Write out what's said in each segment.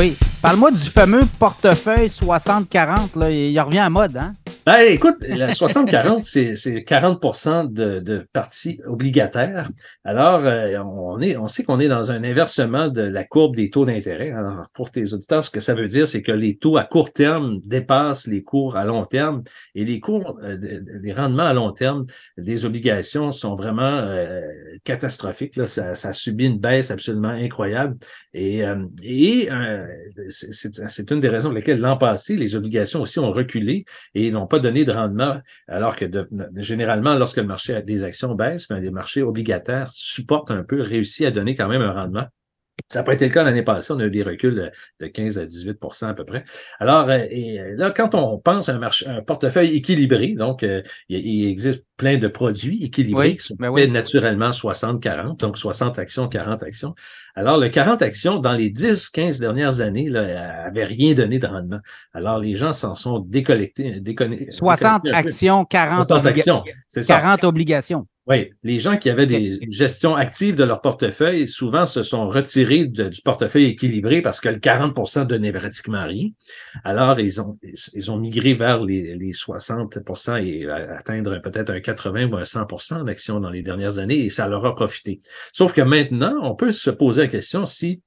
Oui. Parle-moi du fameux portefeuille 60-40. Il revient à mode, hein? Ben, écoute, la 60-40, c'est 40% de, de parties obligataires. Alors, euh, on, est, on sait qu'on est dans un inversement de la courbe des taux d'intérêt. Alors, pour tes auditeurs, ce que ça veut dire, c'est que les taux à court terme dépassent les cours à long terme et les cours, euh, les rendements à long terme des obligations sont vraiment euh, catastrophiques. Là. Ça, ça, a subi une baisse absolument incroyable. Et, et c'est une des raisons pour lesquelles l'an passé, les obligations aussi ont reculé et n'ont pas donné de rendement, alors que généralement, lorsque le marché des actions baisse, ben, les marchés obligataires supportent un peu, réussissent à donner quand même un rendement. Ça n'a pas été le cas l'année passée. On a eu des reculs de 15 à 18% à peu près. Alors, euh, et euh, là, quand on pense à un, marché, un portefeuille équilibré, donc euh, il, existe plein de produits équilibrés qui sont ben faits naturellement 60-40, donc 60 actions, 40 actions. Alors, le 40 actions, dans les 10-15 dernières années, n'avait rien donné de rendement. Alors, les gens s'en sont décollectés. 60 actions, 40, 60 actions, 40 obligations. Oui, les gens qui avaient des gestions actives de leur portefeuille, souvent se sont retirés du portefeuille équilibré parce que le 40% donnait pratiquement rien. Alors, ils ont, ils ont migré vers les, les 60% et atteindre peut-être un 80 ou un 100% d'actions dans les dernières années et ça leur a profité. Sauf que maintenant, on peut se poser la question si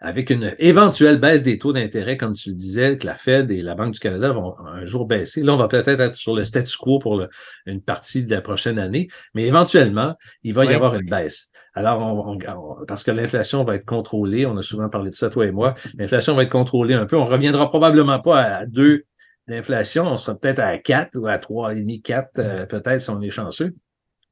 avec une éventuelle baisse des taux d'intérêt, comme tu le disais, que la Fed et la Banque du Canada vont un jour baisser. Là, on va peut-être être sur le statu quo pour une partie de la prochaine année, mais éventuellement, il va y avoir une baisse. Alors, on, parce que l'inflation va être contrôlée, on a souvent parlé de ça, toi et moi, l'inflation va être contrôlée un peu. On reviendra probablement pas à deux d'inflation, on sera peut-être à 4 ou à 3,5, 4, euh, peut-être si on est chanceux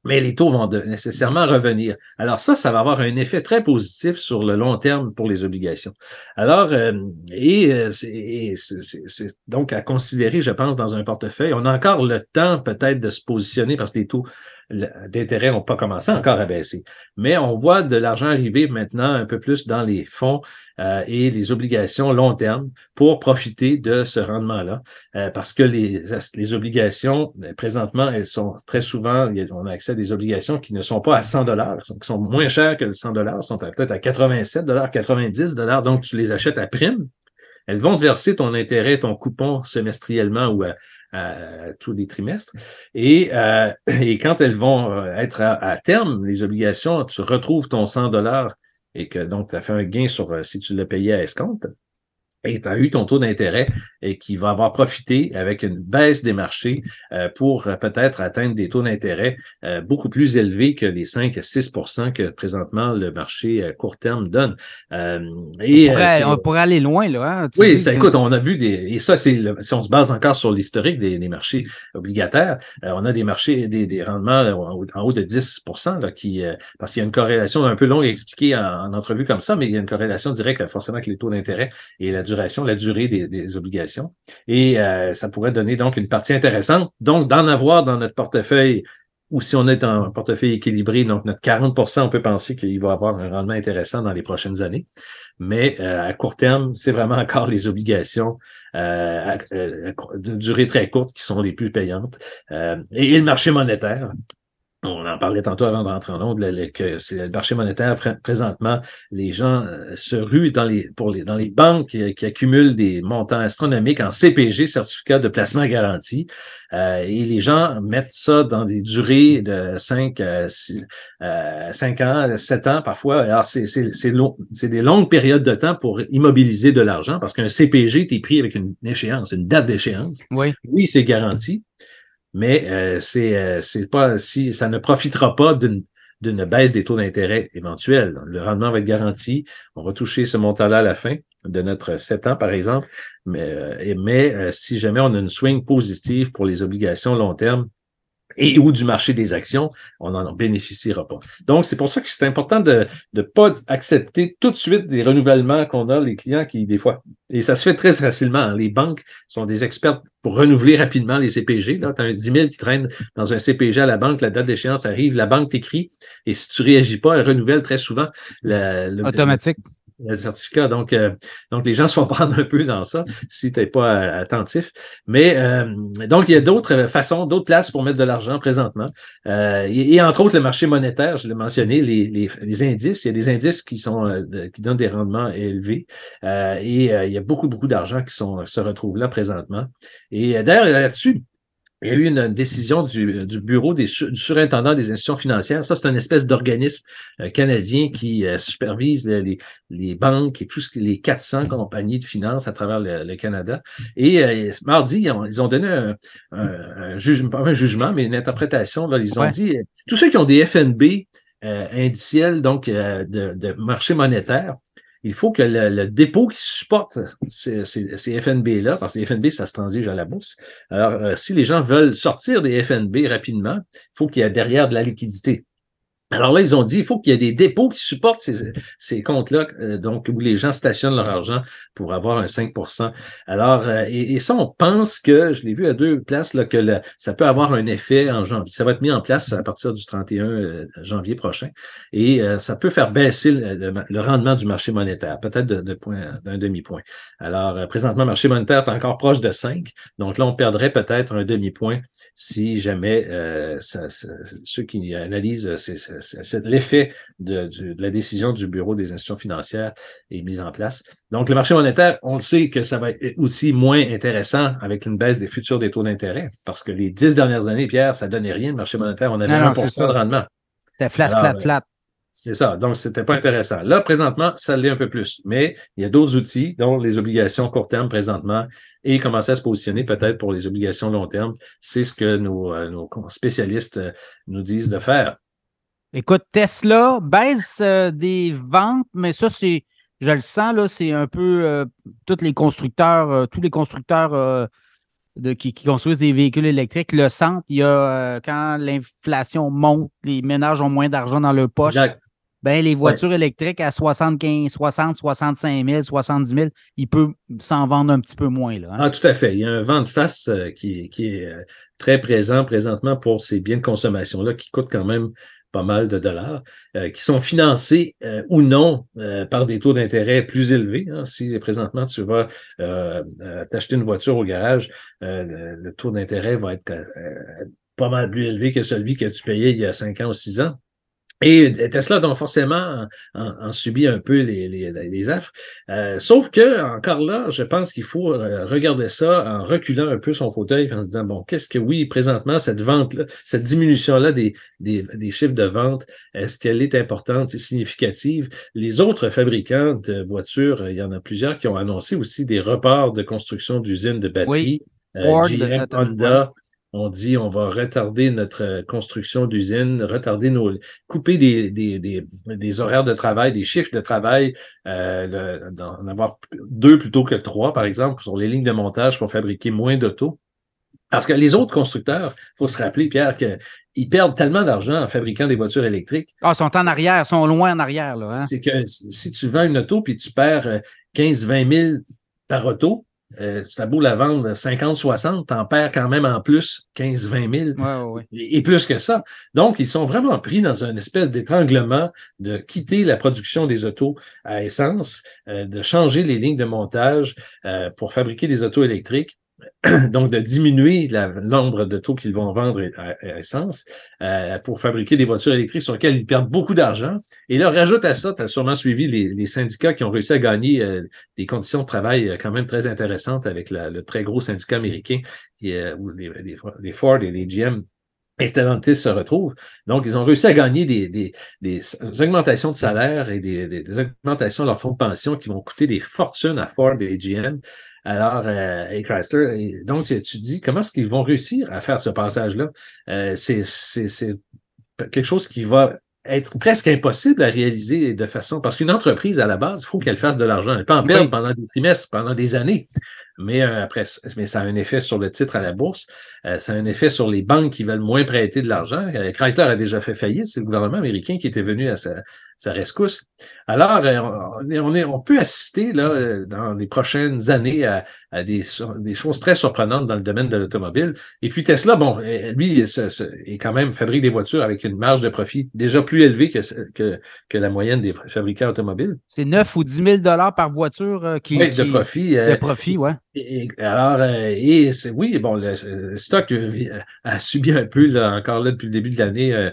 mais les taux vont nécessairement revenir. Alors ça, ça va avoir un effet très positif sur le long terme pour les obligations. Alors, euh, et, euh, c'est donc à considérer, je pense, dans un portefeuille. On a encore le temps peut-être de se positionner parce que les taux d'intérêt n'ont pas commencé encore à baisser. Mais on voit de l'argent arriver maintenant un peu plus dans les fonds euh, et les obligations long terme pour profiter de ce rendement-là. Euh, parce que les, les obligations, présentement, elles sont très souvent, on a accès des obligations qui ne sont pas à 100 dollars, qui sont moins chères que le 100 dollars, sont peut-être à 87 dollars, 90 dollars. Donc, tu les achètes à prime. Elles vont te verser ton intérêt, ton coupon semestriellement ou tous les trimestres. Et, euh, quand elles vont euh, être à, terme, les obligations, tu retrouves ton 100 dollars et que donc tu as fait un gain sur euh, si tu l'as payé à escompte et tu as eu ton taux d'intérêt et qui va avoir profité avec une baisse des marchés euh, pour euh, peut-être atteindre des taux d'intérêt euh, beaucoup plus élevés que les 5 à 6 que présentement le marché à court terme donne. et, on, pourrait, aller loin, là. Hein, oui, ça, écoute, on a vu des. Et ça, c'est si on se base encore sur l'historique des, des, marchés obligataires, on a des marchés, des, des rendements en, haut de 10 là, qui, parce qu'il y a une corrélation un peu longue à expliquer en, en, entrevue comme ça, mais il y a une corrélation directe forcément avec les taux d'intérêt et la duration, la durée des, obligations. Et euh, ça pourrait donner donc une partie intéressante. Donc, d'en avoir dans notre portefeuille, ou si on est en portefeuille équilibré, donc notre 40% on peut penser qu'il va avoir un rendement intéressant dans les prochaines années. Mais euh, à court terme, c'est vraiment encore les obligations euh, de durée très courte qui sont les plus payantes. et, le marché monétaire, on en parlait tantôt avant de rentrer en onde, que c'est le marché monétaire présentement, les gens euh, se ruent dans les, pour les, dans les banques qui, accumulent des montants astronomiques en CPG, certificat de placement garanti, euh, et les gens mettent ça dans des durées de 5, euh, 5 ans, 7 ans parfois. Alors, c'est, des longues périodes de temps pour immobiliser de l'argent parce qu'un CPG, tu es pris avec une échéance, une date d'échéance. Oui, oui c'est garanti, mais euh, c'est euh, c'est pas si ça ne profitera pas d'une d'une baisse des taux d'intérêt éventuels. Le rendement va être garanti. On va toucher ce montant-là à la fin de notre 7 ans, par exemple. Mais, euh, mais si jamais on a une swing positive pour les obligations long terme, et ou du marché des actions, on n'en bénéficiera pas. Donc, c'est pour ça que c'est important de ne pas accepter tout de suite des renouvellements qu'on a, les clients qui, des fois, et ça se fait très facilement. Hein. Les banques sont des experts pour renouveler rapidement les CPG. Là, tu as un 10 000 qui traîne dans un CPG à la banque, la date d'échéance arrive, la banque t'écrit, et si tu réagis pas, elle renouvelle très souvent. Le, Automatique. Le certificat. Donc, euh, donc les gens se font prendre un peu dans ça si tu n'es pas euh, attentif. Mais donc, il y a d'autres façons, d'autres places pour mettre de l'argent présentement. Et, entre autres, le marché monétaire, je l'ai mentionné, les, les, les, indices. Il y a des indices qui sont qui donnent des rendements élevés. et il y a beaucoup, beaucoup d'argent qui sont, se retrouve là présentement. Et d'ailleurs, là-dessus, il y a eu une décision du, bureau des, du surintendant des institutions financières. Ça, c'est une espèce d'organisme euh, canadien qui euh, supervise les, les, banques et tous les 400 compagnies de finances à travers le, Canada. Et euh, mardi, ils ont, donné un, jugement, pas un jugement, mais une interprétation. Là, ils ont dit tous ceux qui ont des FNB indiciels, donc de, de marché monétaire, il faut que le, dépôt qui supporte ces, ces, FNB-là, parce que FNB, ça se transige à la bourse. Alors, euh, si les gens veulent sortir des FNB rapidement, il faut qu'il y ait derrière de la liquidité. Alors là, ils ont dit, il faut qu'il y ait des dépôts qui supportent ces, ces comptes-là, euh, donc où les gens stationnent leur argent pour avoir un 5% Alors, euh, et, ça, on pense que, je l'ai vu à deux places, là, que ça peut avoir un effet en janvier. Ça va être mis en place à partir du 31 euh, janvier prochain. Et ça peut faire baisser le, rendement du marché monétaire, peut-être d'un de, d'un demi-point. Alors, présentement, le marché monétaire est encore proche de 5. Donc là, on perdrait peut-être un demi-point si jamais ceux qui analysent ces l'effet de, la décision du Bureau des institutions financières est mis en place. Donc, le marché monétaire, on le sait que ça va être aussi moins intéressant avec une baisse des futurs des taux d'intérêt, parce que les dix dernières années, Pierre, ça donnait rien, le marché monétaire, on avait un 1% de rendement. C'était flat, flat, euh, flat. C'est ça. Donc, c'était pas intéressant. Là, présentement, ça l'est un peu plus. Mais il y a d'autres outils, dont les obligations court terme présentement, et commencer à se positionner peut-être pour les obligations long terme. C'est ce que nos, euh, nos spécialistes euh, nous disent de faire. Écoute, Tesla baisse euh, des ventes, mais ça, c'est, je le sens, là, c'est un peu euh, tous les constructeurs, euh, tous les constructeurs de, qui, construisent des véhicules électriques le sentent. Il y a quand l'inflation monte, les ménages ont moins d'argent dans leur poche. Ben, les voitures électriques à 75, 60, 65 000, 70 000, ils peuvent s'en vendre un petit peu moins. Là, hein. Ah, tout à fait. Il y a un vent de face qui, qui est très présent présentement pour ces biens de consommation-là qui coûtent quand même pas mal de dollars, euh, qui sont financés euh, ou non euh, par des taux d'intérêt plus élevés. Hein. Si présentement tu vas t'acheter une voiture au garage, le, taux d'intérêt va être pas mal plus élevé que celui que tu payais il y a cinq ans ou six ans. Et Tesla, donc forcément, en, subit un peu les, les, les affres. Euh, sauf que, encore là, je pense qu'il faut euh, regarder ça en reculant un peu son fauteuil, en se disant, bon, qu'est-ce que, oui, présentement, cette vente-là, cette diminution-là des, des, des, chiffres de vente, est-ce qu'elle est importante et significative? Les autres fabricants de voitures, il y en a plusieurs qui ont annoncé aussi des reports de construction d'usines de batteries. Oui. Ford, GM, Honda, on dit on va retarder notre euh, construction d'usine, retarder nos, couper des, des, des, des, horaires de travail, des chiffres de travail, euh, d'en avoir deux plutôt que trois, par exemple, sur les lignes de montage pour fabriquer moins d'autos. Parce que les autres constructeurs, il faut se rappeler, Pierre, qu'ils perdent tellement d'argent en fabriquant des voitures électriques. Ah, ils sont en arrière, ils sont loin en arrière. Là, hein? C'est que si tu vends une auto puis tu perds 15-20 000 par auto, euh, tu as beau la vendre 50, 60, t'en perds quand même en plus 15, 20 000 Et, plus que ça. Donc, ils sont vraiment pris dans une espèce d'étranglement de quitter la production des autos à essence, euh, de changer les lignes de montage euh, pour fabriquer des autos électriques donc de diminuer le nombre de taux qu'ils vont vendre à, essence euh, pour fabriquer des voitures électriques sur lesquelles ils perdent beaucoup d'argent. Et là, rajoute à ça, tu as sûrement suivi les, syndicats qui ont réussi à gagner euh, des conditions de travail euh, quand même très intéressantes avec le très gros syndicat américain qui, où les, Ford et les GM et Stellantis se retrouvent. Donc, ils ont réussi à gagner des, augmentations de salaire et des, augmentations de leur fonds de pension qui vont coûter des fortunes à Ford et GM. Alors, euh, et Chrysler, donc tu, dis comment est-ce qu'ils vont réussir à faire ce passage-là? Euh, c'est quelque chose qui va être presque impossible à réaliser de façon. Parce qu'une entreprise, à la base, il faut qu'elle fasse de l'argent. Elle peut en perdre pendant des trimestres, pendant des années. Mais après, mais ça a un effet sur le titre à la bourse, ça a un effet sur les banques qui veulent moins prêter de l'argent. Chrysler a déjà fait faillite, c'est le gouvernement américain qui était venu à sa, sa rescousse. Alors, on, est, on peut assister là, dans les prochaines années à, des, des, choses très surprenantes dans le domaine de l'automobile. Et puis Tesla, bon, lui, est quand même fabrique des voitures avec une marge de profit déjà plus élevée que, que, que la moyenne des fabricants automobiles. C'est 9 ou 10 000 dollars par voiture euh, qui, oui, de profit. de profit, ouais. Et, alors, euh, et oui, bon, le, stock a subi un peu, là, encore là, depuis le début de l'année, euh,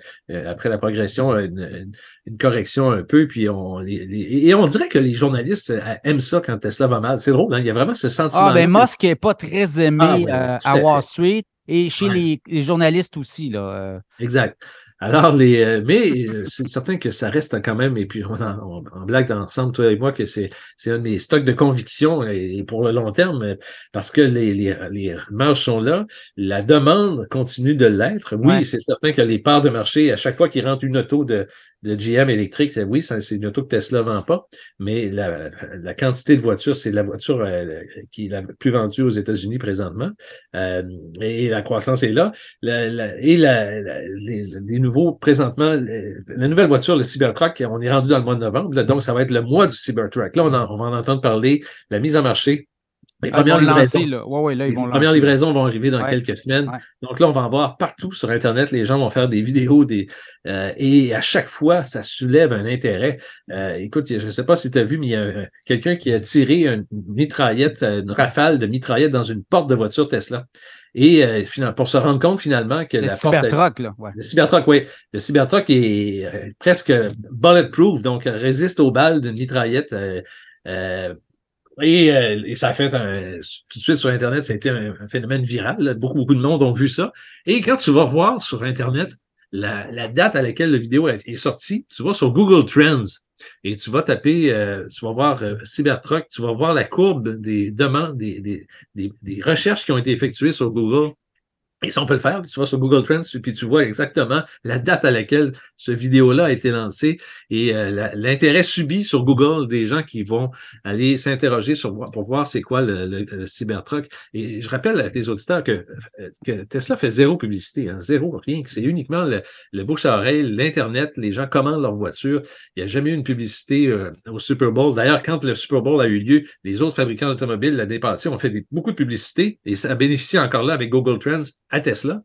après la progression, une, une, correction un peu, puis on et on dirait que les journalistes aiment ça quand Tesla va mal. C'est drôle, hein? il y a vraiment ce sentiment. Ah, ben Musk n'est pas très aimé ah, à, Wall Street et chez les, les, journalistes aussi. Là. Exact. Alors, les, euh, mais euh, c'est certain que ça reste quand même, et puis on, en, blague ensemble, toi et moi, que c'est, c'est un des stocks de conviction et, pour le long terme, parce que les, les, les marges sont là, la demande continue de l'être. Oui, c'est certain que les parts de marché, à chaque fois qu'il rentre une auto de, de GM électrique, c'est oui, c'est une auto que Tesla vend pas, mais la, la quantité de voitures, c'est la voiture euh, qui est la plus vendue aux États-Unis présentement, euh, et la croissance est là. et la, les, les, nouveaux, présentement, la nouvelle voiture, le Cybertruck, on est rendu dans le mois de novembre, donc ça va être le mois du Cybertruck. Là, on, on va en entendre parler, la mise en marché les premières, livraisons, vont arriver dans quelques semaines. Donc là, on va en voir partout sur Internet. Les gens vont faire des vidéos des, euh, et à chaque fois, ça soulève un intérêt. Euh, écoute, je ne sais pas si tu as vu, mais il y a quelqu'un qui a tiré une mitraillette, une rafale de mitraillette dans une porte de voiture Tesla. Et euh, pour se rendre compte finalement que le Cybertruck, là. Le Cybertruck, oui. Le Cybertruck est presque bulletproof, donc résiste aux balles d'une mitraillette. Euh, et, ça a fait un, tout de suite sur Internet, ça a été un, phénomène viral. Beaucoup, beaucoup de monde ont vu ça. Et quand tu vas voir sur Internet la, date à laquelle la vidéo est sortie, tu vas sur Google Trends et tu vas taper, euh, tu vas voir euh, Cybertruck, tu vas voir la courbe des demandes, des, des, des recherches qui ont été effectuées sur Google et ça, on peut le faire. Tu vas sur Google Trends, puis tu vois exactement la date à laquelle ce vidéo-là a été lancé et euh, l'intérêt subi sur Google des gens qui vont aller s'interroger pour voir c'est quoi le, Cybertruck. Et je rappelle à tes auditeurs que, que Tesla fait zéro publicité, hein, zéro, rien. C'est uniquement le, le bouche à oreille, l'Internet, les gens commandent leur voiture. Il n'y a jamais eu une publicité euh, au Super Bowl. D'ailleurs, quand le Super Bowl a eu lieu, les autres fabricants d'automobiles l'année passée ont fait beaucoup de publicité et ça a bénéficié encore là avec Google Trends à Tesla.